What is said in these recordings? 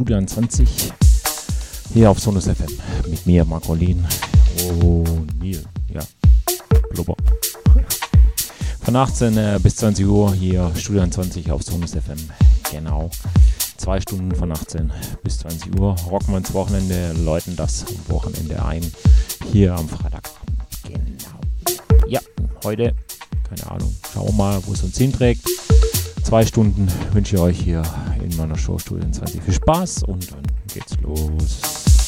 Studio 20 hier auf Sonus FM mit mir, Marcolin und Neil. Ja, blubber. Von 18 äh, bis 20 Uhr hier Studio 20 auf Sonus FM. Genau. Zwei Stunden von 18 bis 20 Uhr. Rocken wir ins Wochenende, läuten das Wochenende ein. Hier am Freitag. Genau. Ja, heute, keine Ahnung, schauen wir mal, wo es uns hinträgt. Zwei Stunden wünsche ich euch hier in meiner Show Studio 20 viel Spaß und dann geht's los.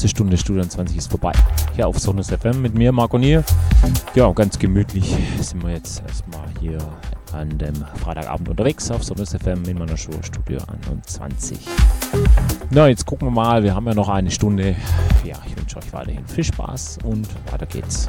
Erste Stunde Studio 20 ist vorbei. Hier auf Sonus FM mit mir, Marco Nier. Ja, ganz gemütlich sind wir jetzt erstmal hier an dem Freitagabend unterwegs auf Sonus FM in meiner Show Studio 21. Na, jetzt gucken wir mal. Wir haben ja noch eine Stunde. Ja, ich wünsche euch weiterhin viel Spaß und weiter geht's.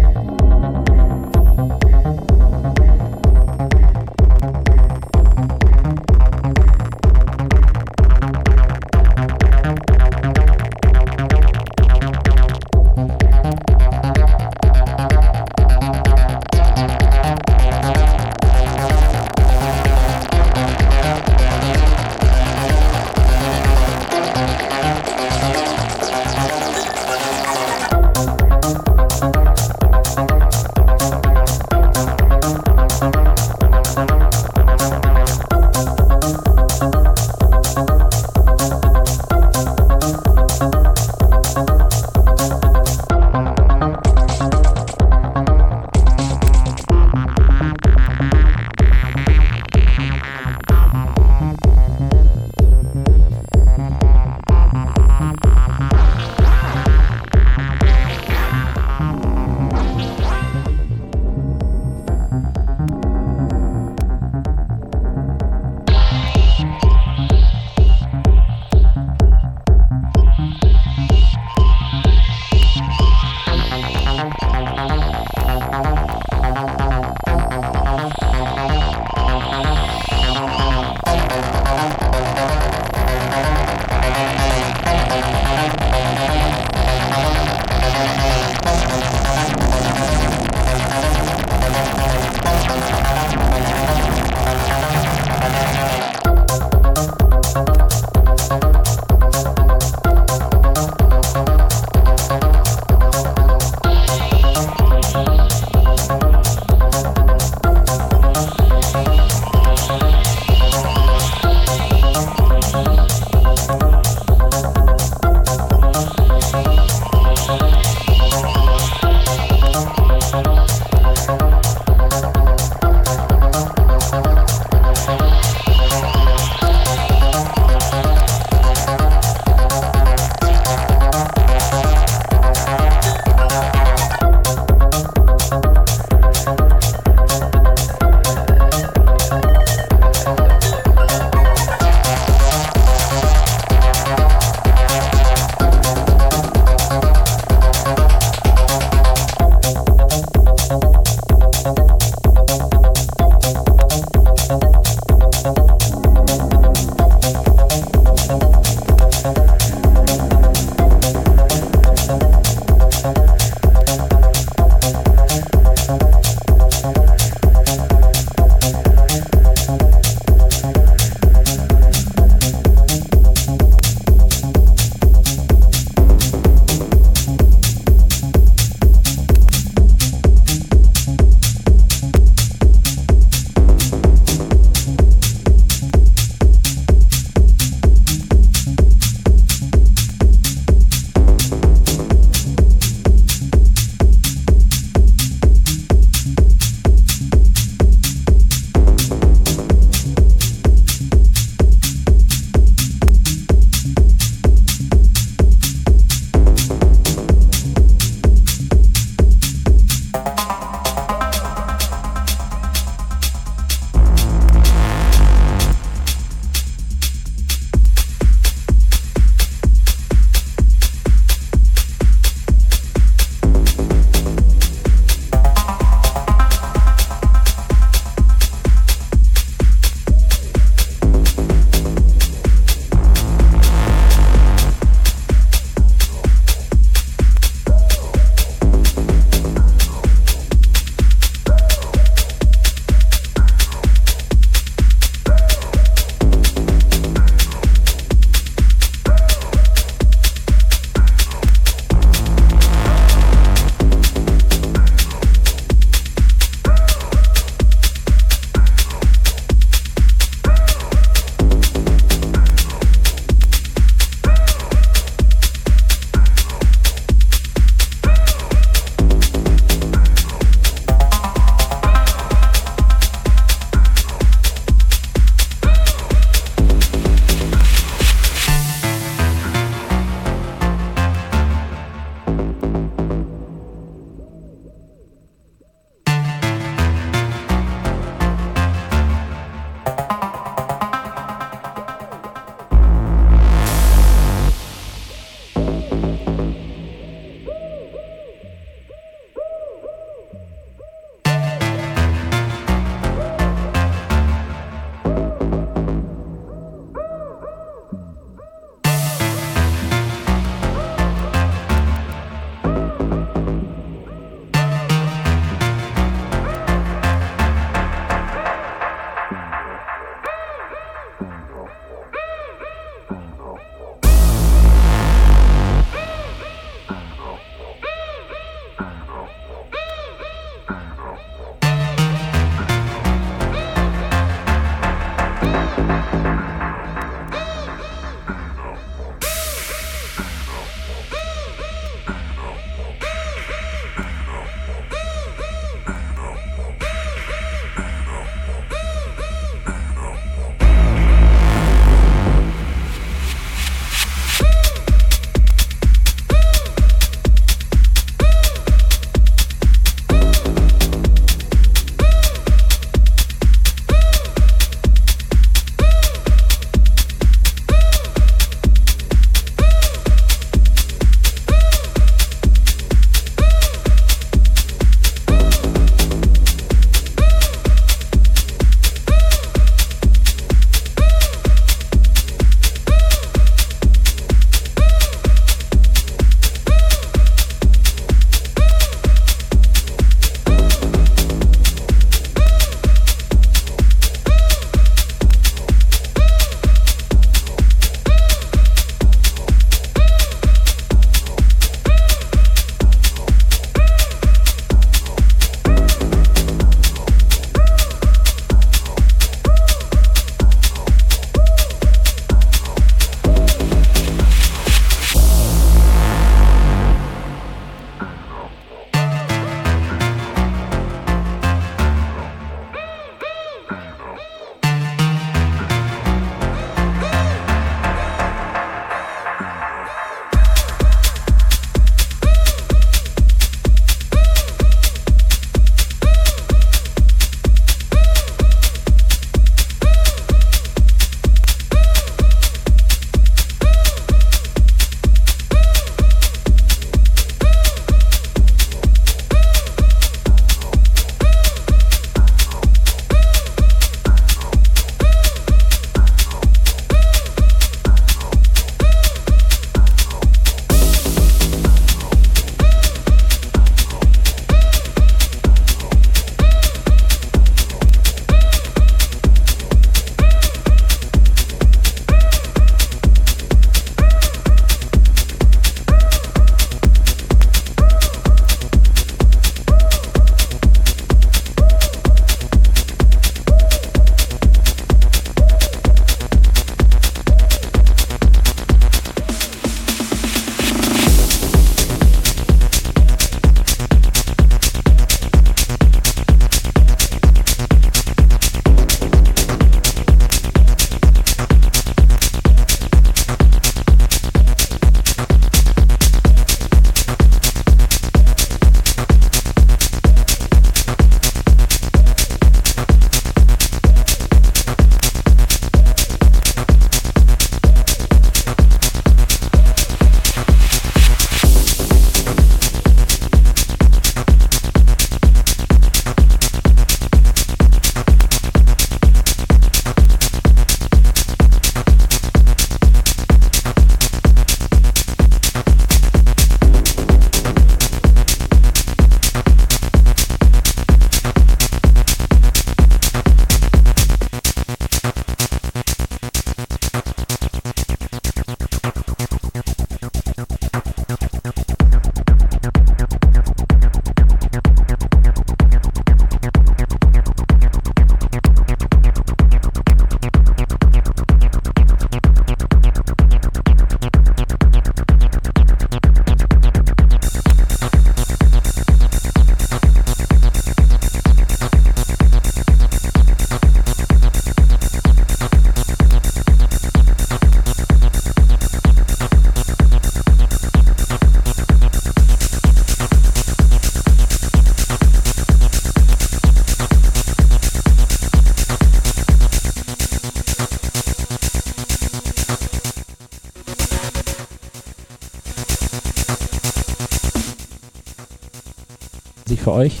Für euch.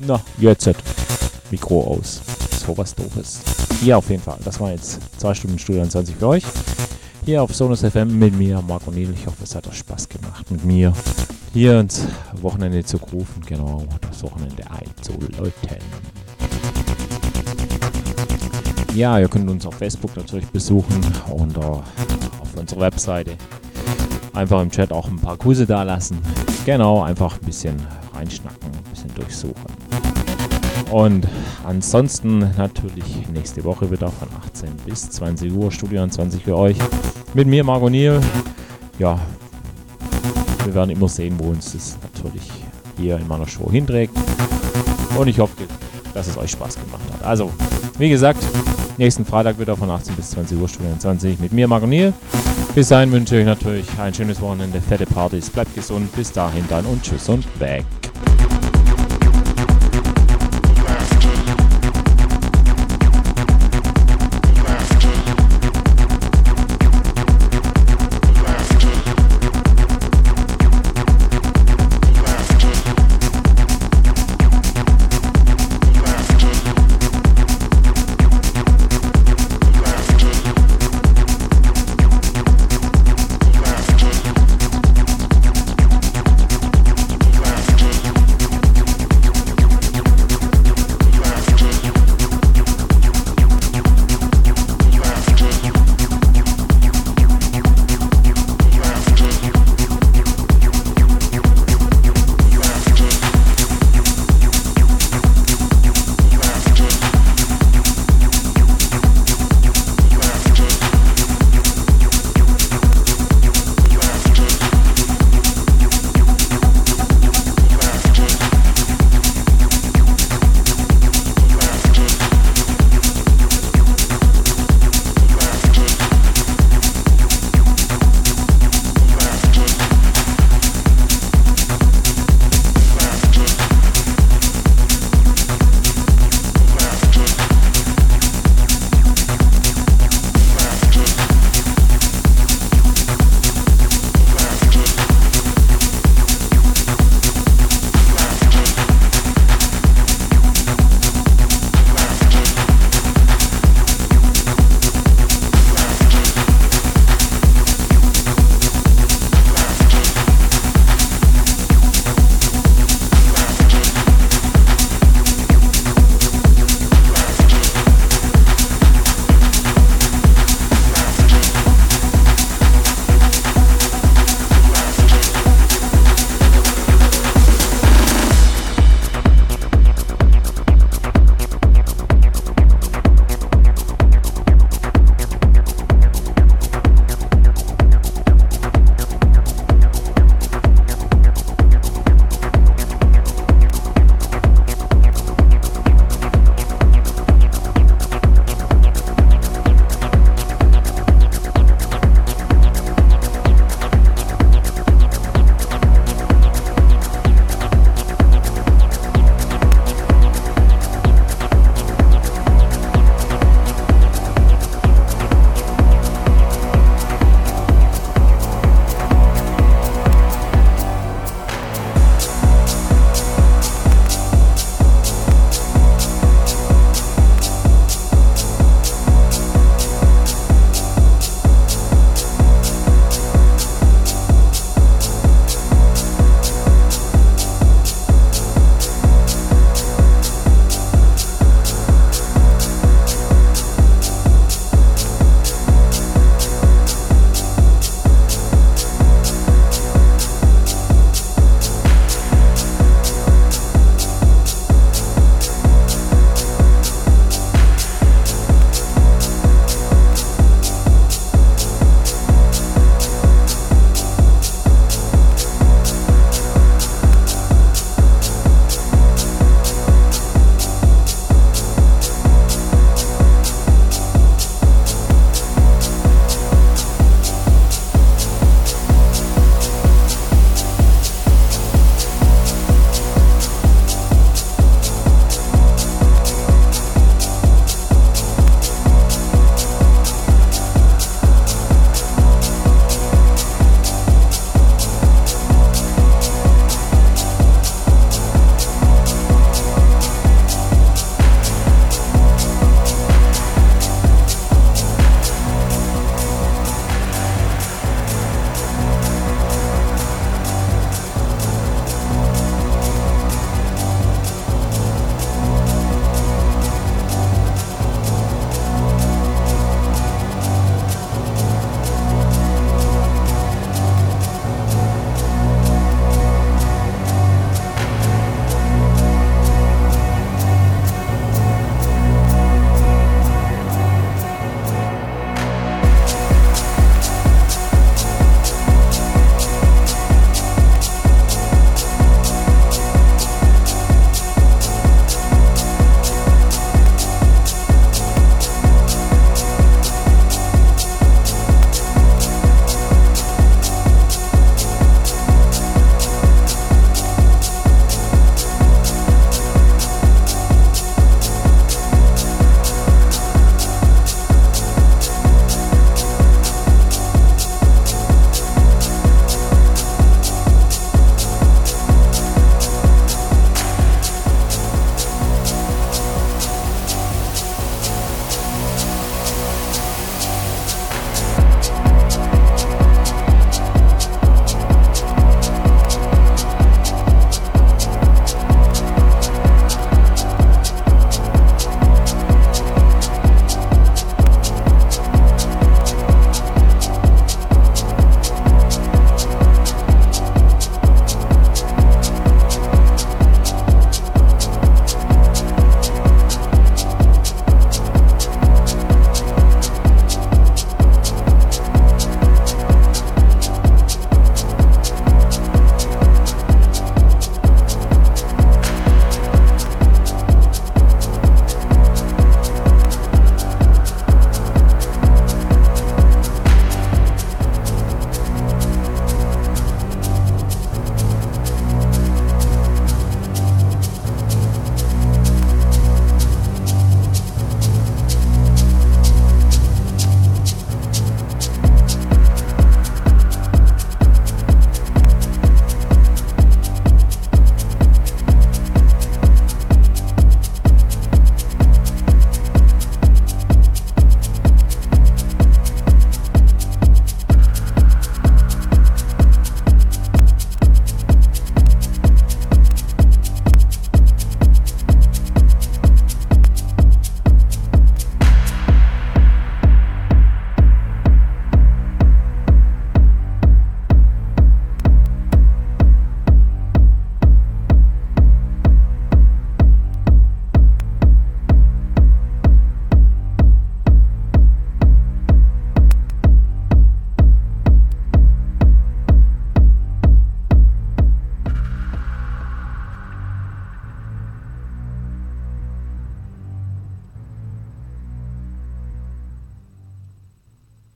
Na, jetzt. Mikro aus. So was doofes. Ja, auf jeden Fall. Das war jetzt 2 Stunden Studio 20 für euch. Hier auf Sonus FM mit mir, Marco Niel. Ich hoffe, es hat euch Spaß gemacht mit mir. Hier ins Wochenende zu rufen. Genau, das Wochenende einzuläuten. Ja, ihr könnt uns auf Facebook natürlich besuchen und auf unserer Webseite. Einfach im Chat auch ein paar Grüße da lassen. Genau, einfach ein bisschen reinschnacken, ein bisschen durchsuchen. Und ansonsten natürlich nächste Woche wieder von 18 bis 20 Uhr Studio 20 für euch. Mit mir, Margot Niel. Ja, wir werden immer sehen, wo uns das natürlich hier in meiner Show hinträgt. Und ich hoffe, dass es euch Spaß gemacht hat. Also, wie gesagt, nächsten Freitag wieder von 18 bis 20 Uhr Studio 20 mit mir, Margot Niel. Bis dahin wünsche ich euch natürlich ein schönes Wochenende, fette Partys, bleibt gesund, bis dahin dann und tschüss und weg.